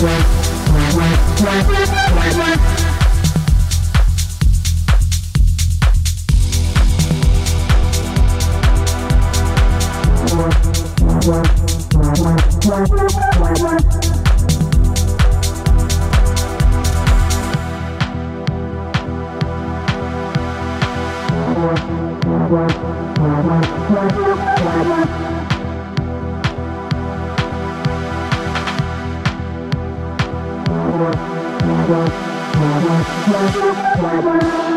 What? Bye.